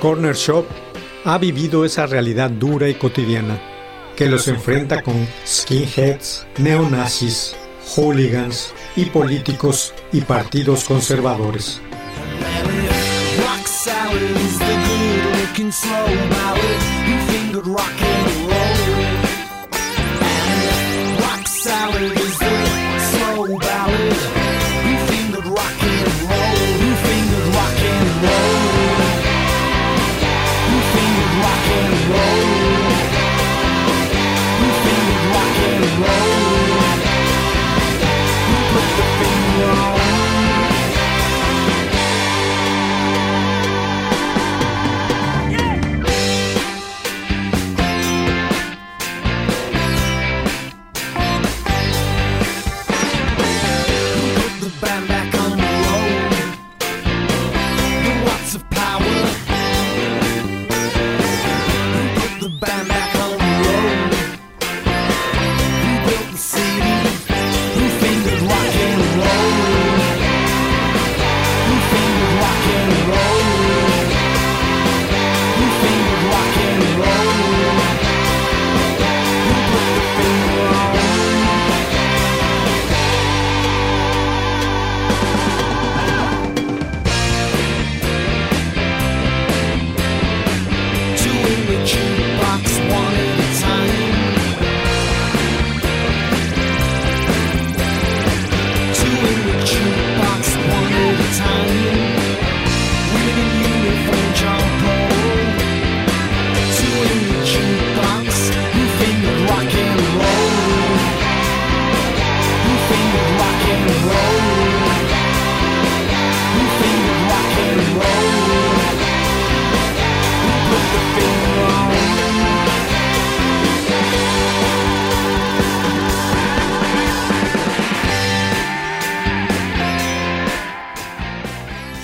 Corner Shop ha vivido esa realidad dura y cotidiana que los enfrenta con skinheads, neonazis, hooligans y políticos y partidos conservadores.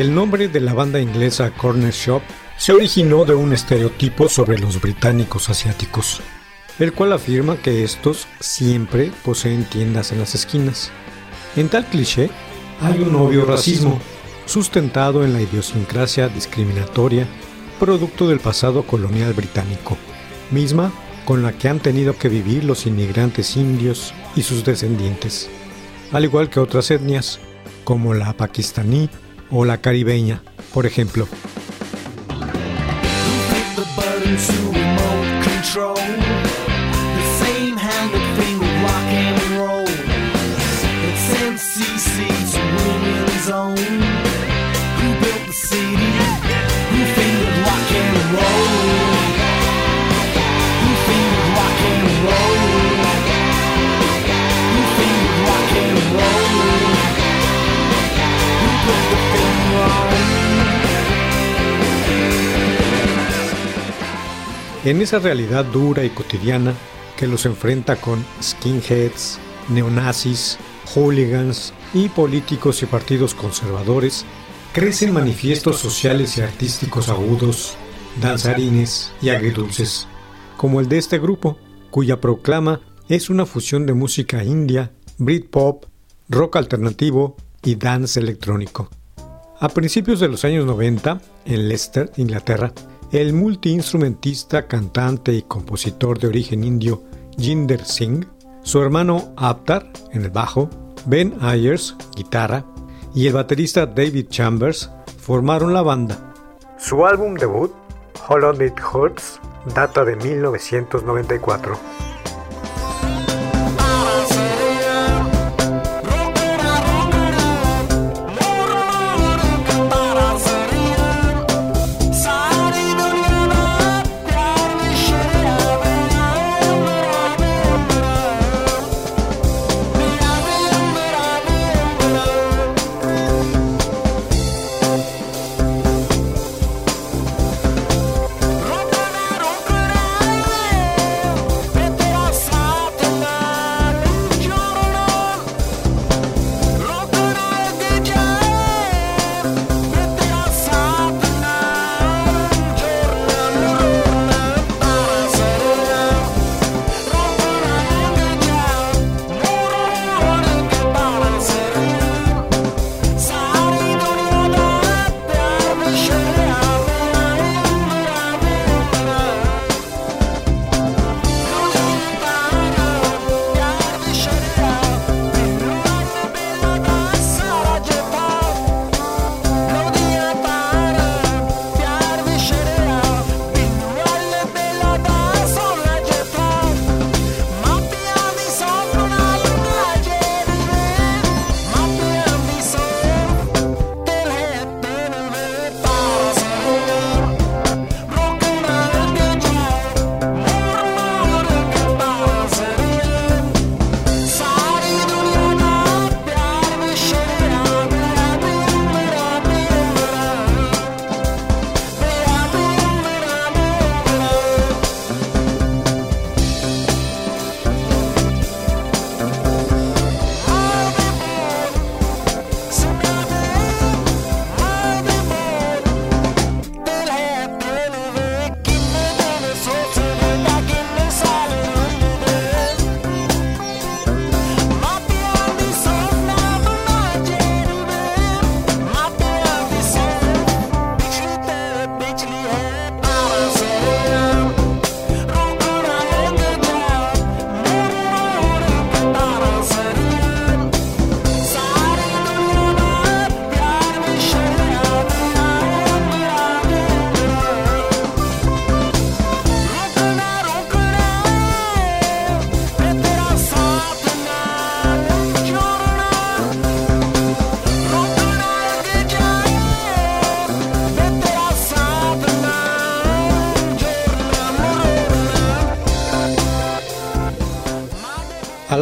El nombre de la banda inglesa Corner Shop se originó de un estereotipo sobre los británicos asiáticos, el cual afirma que estos siempre poseen tiendas en las esquinas. En tal cliché hay un obvio racismo, sustentado en la idiosincrasia discriminatoria producto del pasado colonial británico, misma con la que han tenido que vivir los inmigrantes indios y sus descendientes, al igual que otras etnias, como la pakistaní o la caribeña, por ejemplo. En esa realidad dura y cotidiana que los enfrenta con skinheads, neonazis, hooligans y políticos y partidos conservadores, crecen manifiestos sociales y artísticos agudos, danzarines y agridulces, como el de este grupo, cuya proclama es una fusión de música india, Britpop, rock alternativo y dance electrónico. A principios de los años 90, en Leicester, Inglaterra, el multiinstrumentista, cantante y compositor de origen indio Jinder Singh, su hermano Aptar en el bajo, Ben Ayers, guitarra, y el baterista David Chambers formaron la banda. Su álbum debut, Hollow It Hurts, data de 1994.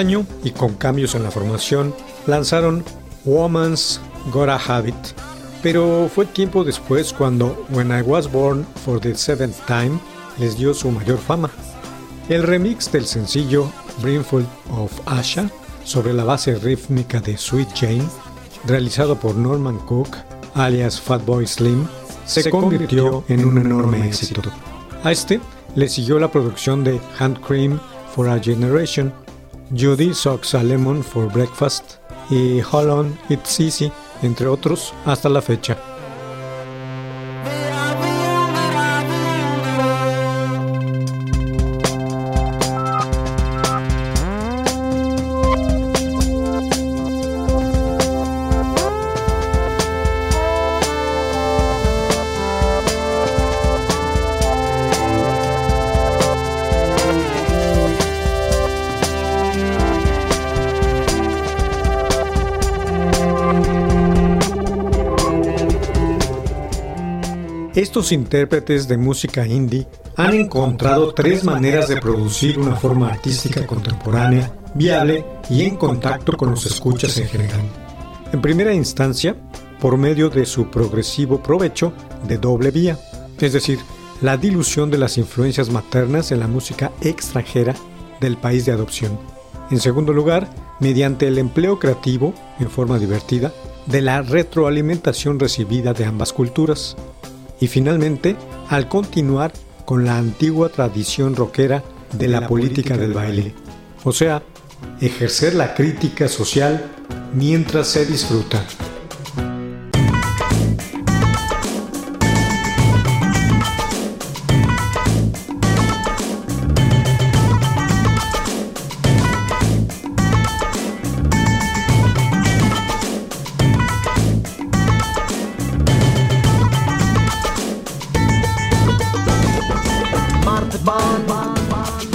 Año, y con cambios en la formación, lanzaron Woman's Gotta Have It, pero fue tiempo después cuando When I Was Born for the Seventh Time les dio su mayor fama. El remix del sencillo Brimful of Asha sobre la base rítmica de Sweet Jane, realizado por Norman Cook, alias Fatboy Slim, se convirtió en un enorme éxito. A este le siguió la producción de Hand Cream for a Generation, Judy Socks a Lemon for Breakfast y Hold On It's Easy, entre otros, hasta la fecha. Intérpretes de música indie han encontrado tres maneras de producir una forma artística contemporánea, viable y en contacto con los escuchas en general. En primera instancia, por medio de su progresivo provecho de doble vía, es decir, la dilución de las influencias maternas en la música extranjera del país de adopción. En segundo lugar, mediante el empleo creativo, en forma divertida, de la retroalimentación recibida de ambas culturas y finalmente al continuar con la antigua tradición rockera de la política del baile, o sea, ejercer la crítica social mientras se disfruta. the bond, bond, bond.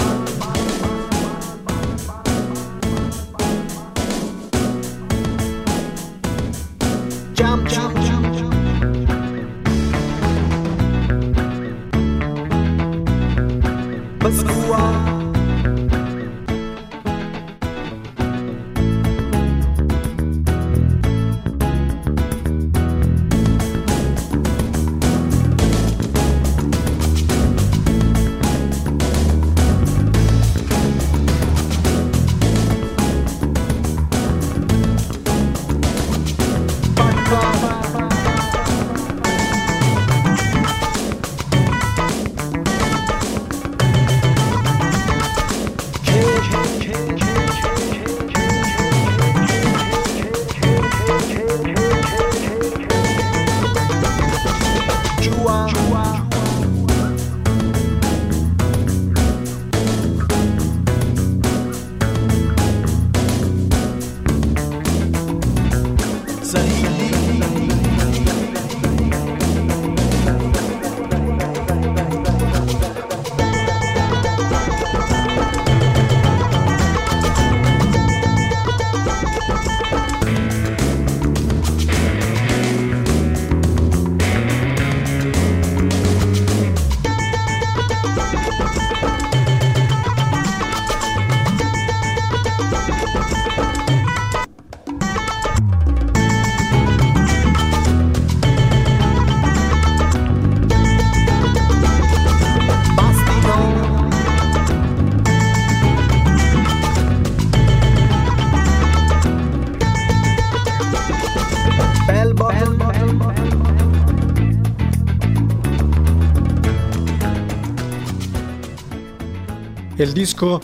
El disco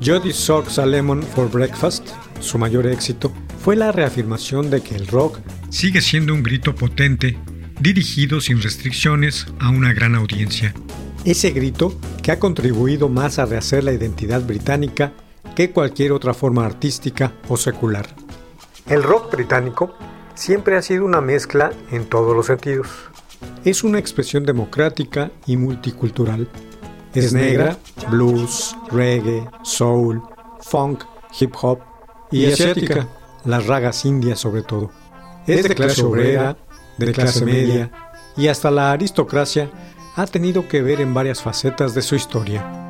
Jody Socks a Lemon for Breakfast, su mayor éxito, fue la reafirmación de que el rock sigue siendo un grito potente, dirigido sin restricciones a una gran audiencia. Ese grito que ha contribuido más a rehacer la identidad británica que cualquier otra forma artística o secular. El rock británico siempre ha sido una mezcla en todos los sentidos. Es una expresión democrática y multicultural es negra, blues, reggae, soul, funk, hip hop y asiática, las ragas indias sobre todo. Es de clase obrera, de clase media y hasta la aristocracia ha tenido que ver en varias facetas de su historia.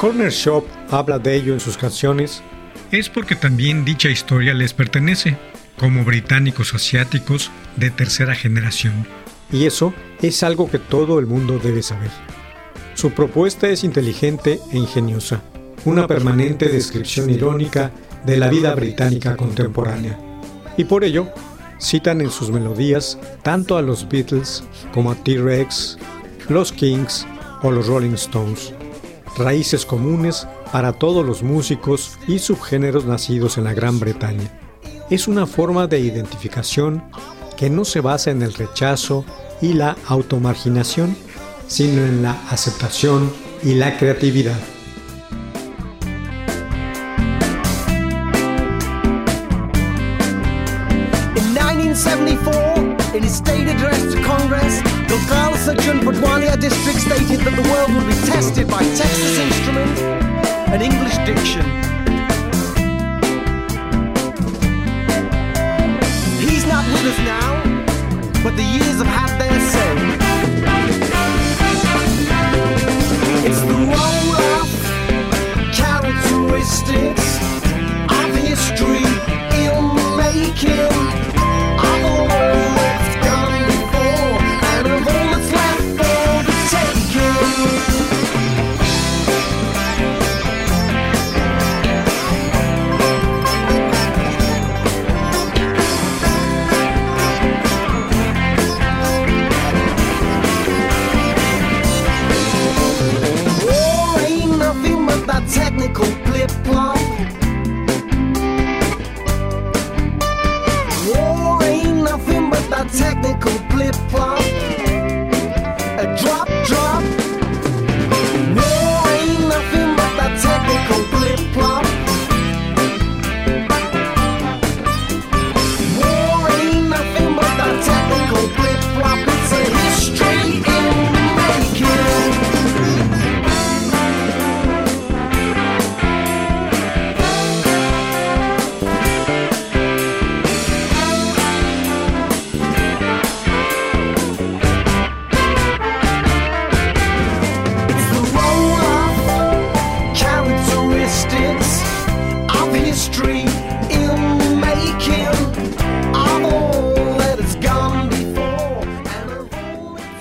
Corner Shop habla de ello en sus canciones, es porque también dicha historia les pertenece, como británicos asiáticos de tercera generación. Y eso es algo que todo el mundo debe saber. Su propuesta es inteligente e ingeniosa, una permanente descripción irónica de la vida británica contemporánea. Y por ello, citan en sus melodías tanto a los Beatles como a T-Rex, los Kings o los Rolling Stones, raíces comunes para todos los músicos y subgéneros nacidos en la Gran Bretaña. Es una forma de identificación que no se basa en el rechazo y la automarginación, sino en la aceptación y la creatividad.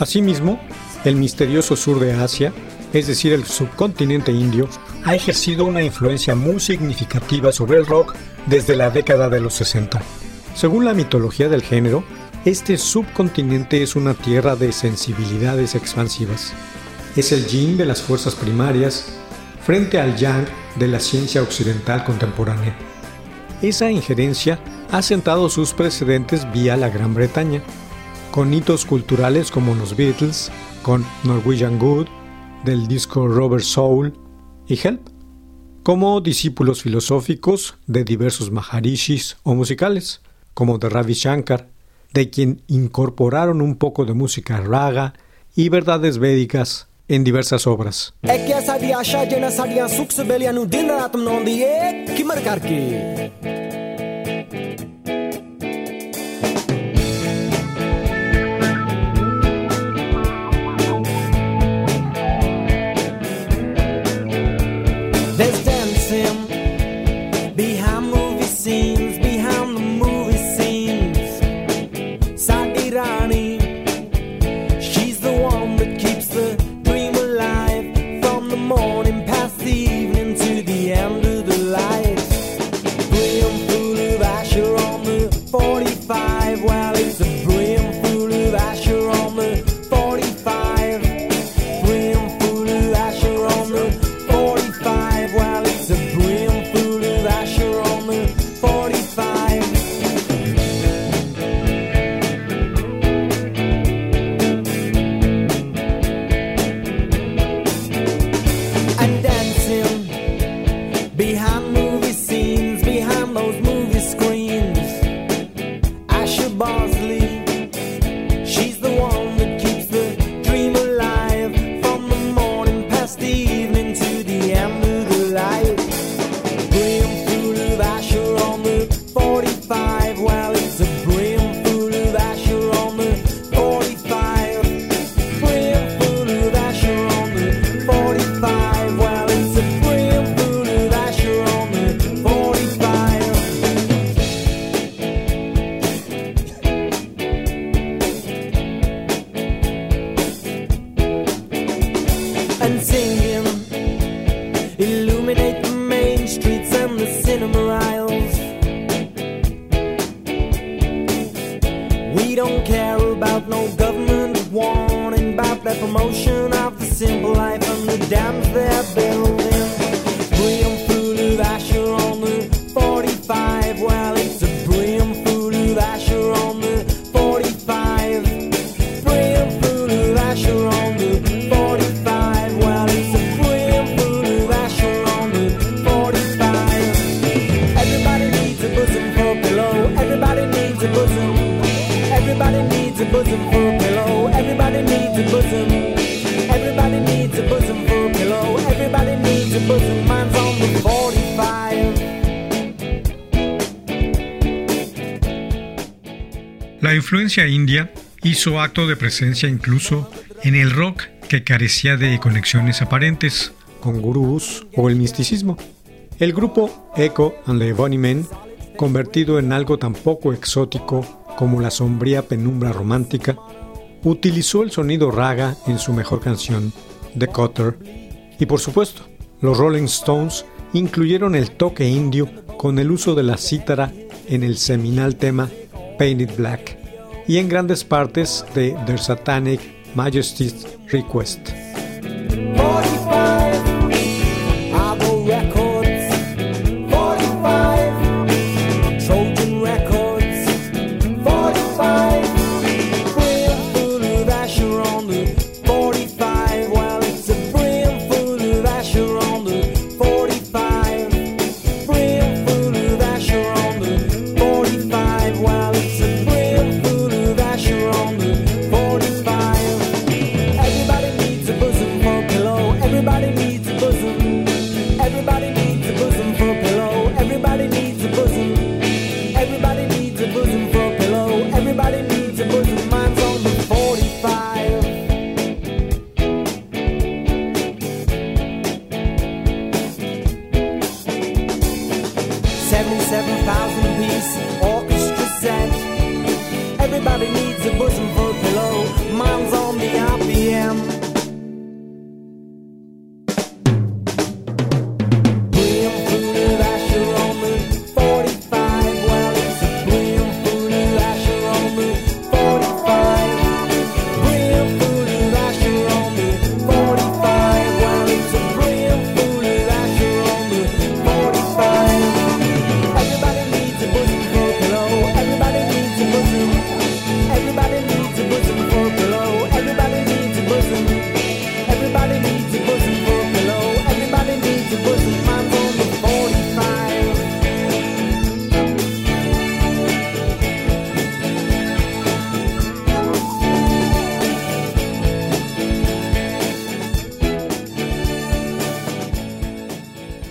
Asimismo, el misterioso sur de Asia, es decir, el subcontinente indio, ha ejercido una influencia muy significativa sobre el rock desde la década de los 60. Según la mitología del género, este subcontinente es una tierra de sensibilidades expansivas. Es el yin de las fuerzas primarias frente al yang de la ciencia occidental contemporánea. Esa injerencia ha sentado sus precedentes vía la Gran Bretaña, con hitos culturales como los Beatles, con Norwegian Good, del disco Robert Soul y Help, como discípulos filosóficos de diversos Maharishis o musicales, como de Ravi Shankar, de quien incorporaron un poco de música raga y verdades védicas en diversas obras. Influencia india hizo acto de presencia incluso en el rock que carecía de conexiones aparentes. Con gurús o el misticismo. El grupo Echo and the Bunnymen, convertido en algo tan poco exótico como la sombría penumbra romántica, utilizó el sonido raga en su mejor canción, The Cutter, y por supuesto, los Rolling Stones incluyeron el toque indio con el uso de la cítara en el seminal tema Painted Black y en grandes partes de Their Satanic Majesty's Request. 77,000 piece orchestra set. Everybody needs a bosom.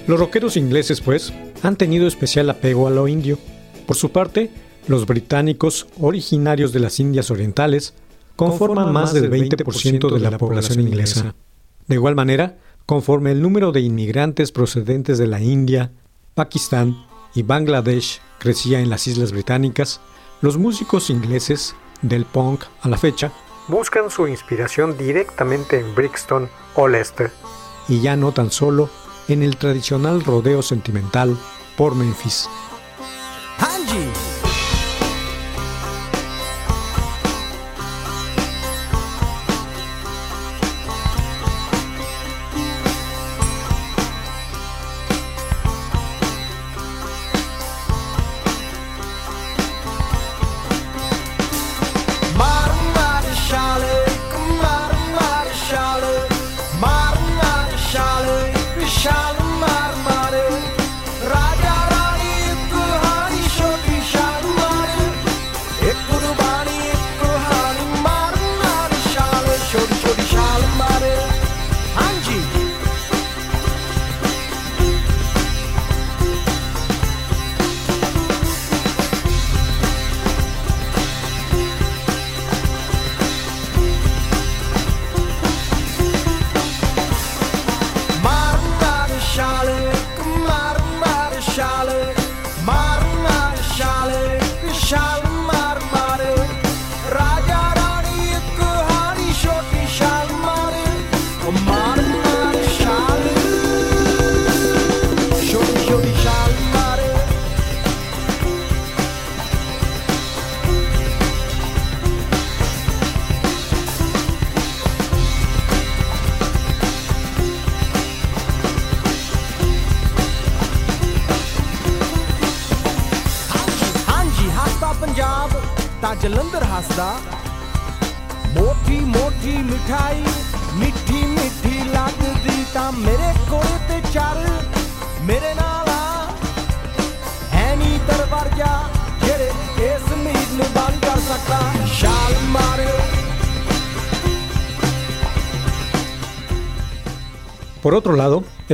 Los rockeros ingleses, pues, han tenido especial apego a lo indio. Por su parte, los británicos, originarios de las Indias Orientales, conforman más del 20% de la población inglesa. De igual manera, conforme el número de inmigrantes procedentes de la India, Pakistán y Bangladesh crecía en las Islas Británicas, los músicos ingleses, del punk a la fecha, buscan su inspiración directamente en Brixton o Leicester, y ya no tan solo en el tradicional rodeo sentimental por Memphis. Charlotte.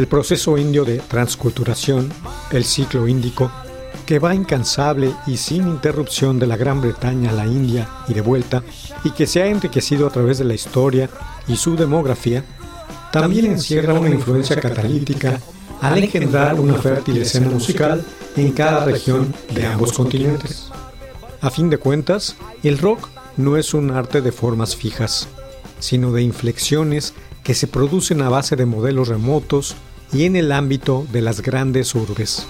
El proceso indio de transculturación, el ciclo índico, que va incansable y sin interrupción de la Gran Bretaña a la India y de vuelta, y que se ha enriquecido a través de la historia y su demografía, también encierra una influencia catalítica al engendrar una fértil escena musical en cada región de ambos continentes. A fin de cuentas, el rock no es un arte de formas fijas, sino de inflexiones que se producen a base de modelos remotos y en el ámbito de las grandes urbes.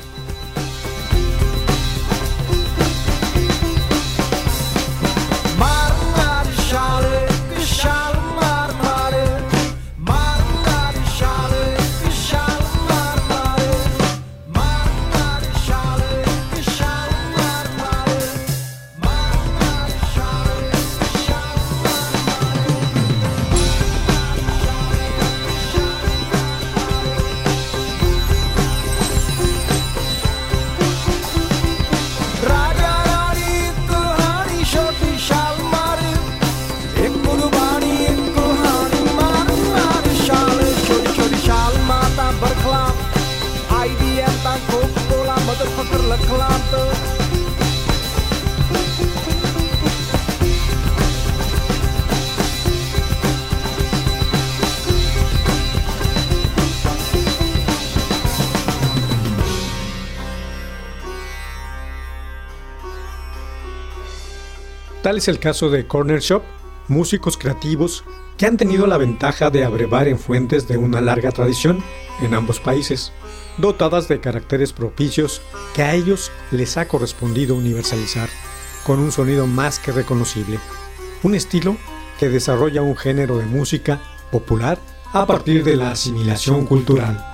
Tal es el caso de Corner Shop, músicos creativos que han tenido la ventaja de abrevar en fuentes de una larga tradición en ambos países, dotadas de caracteres propicios que a ellos les ha correspondido universalizar, con un sonido más que reconocible, un estilo que desarrolla un género de música popular a partir de la asimilación cultural.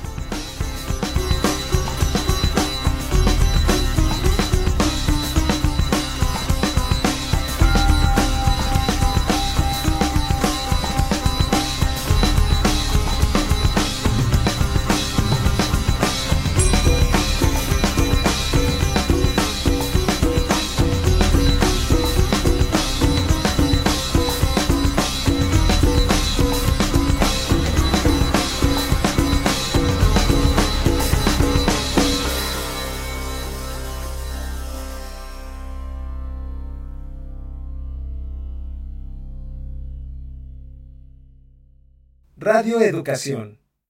Educación.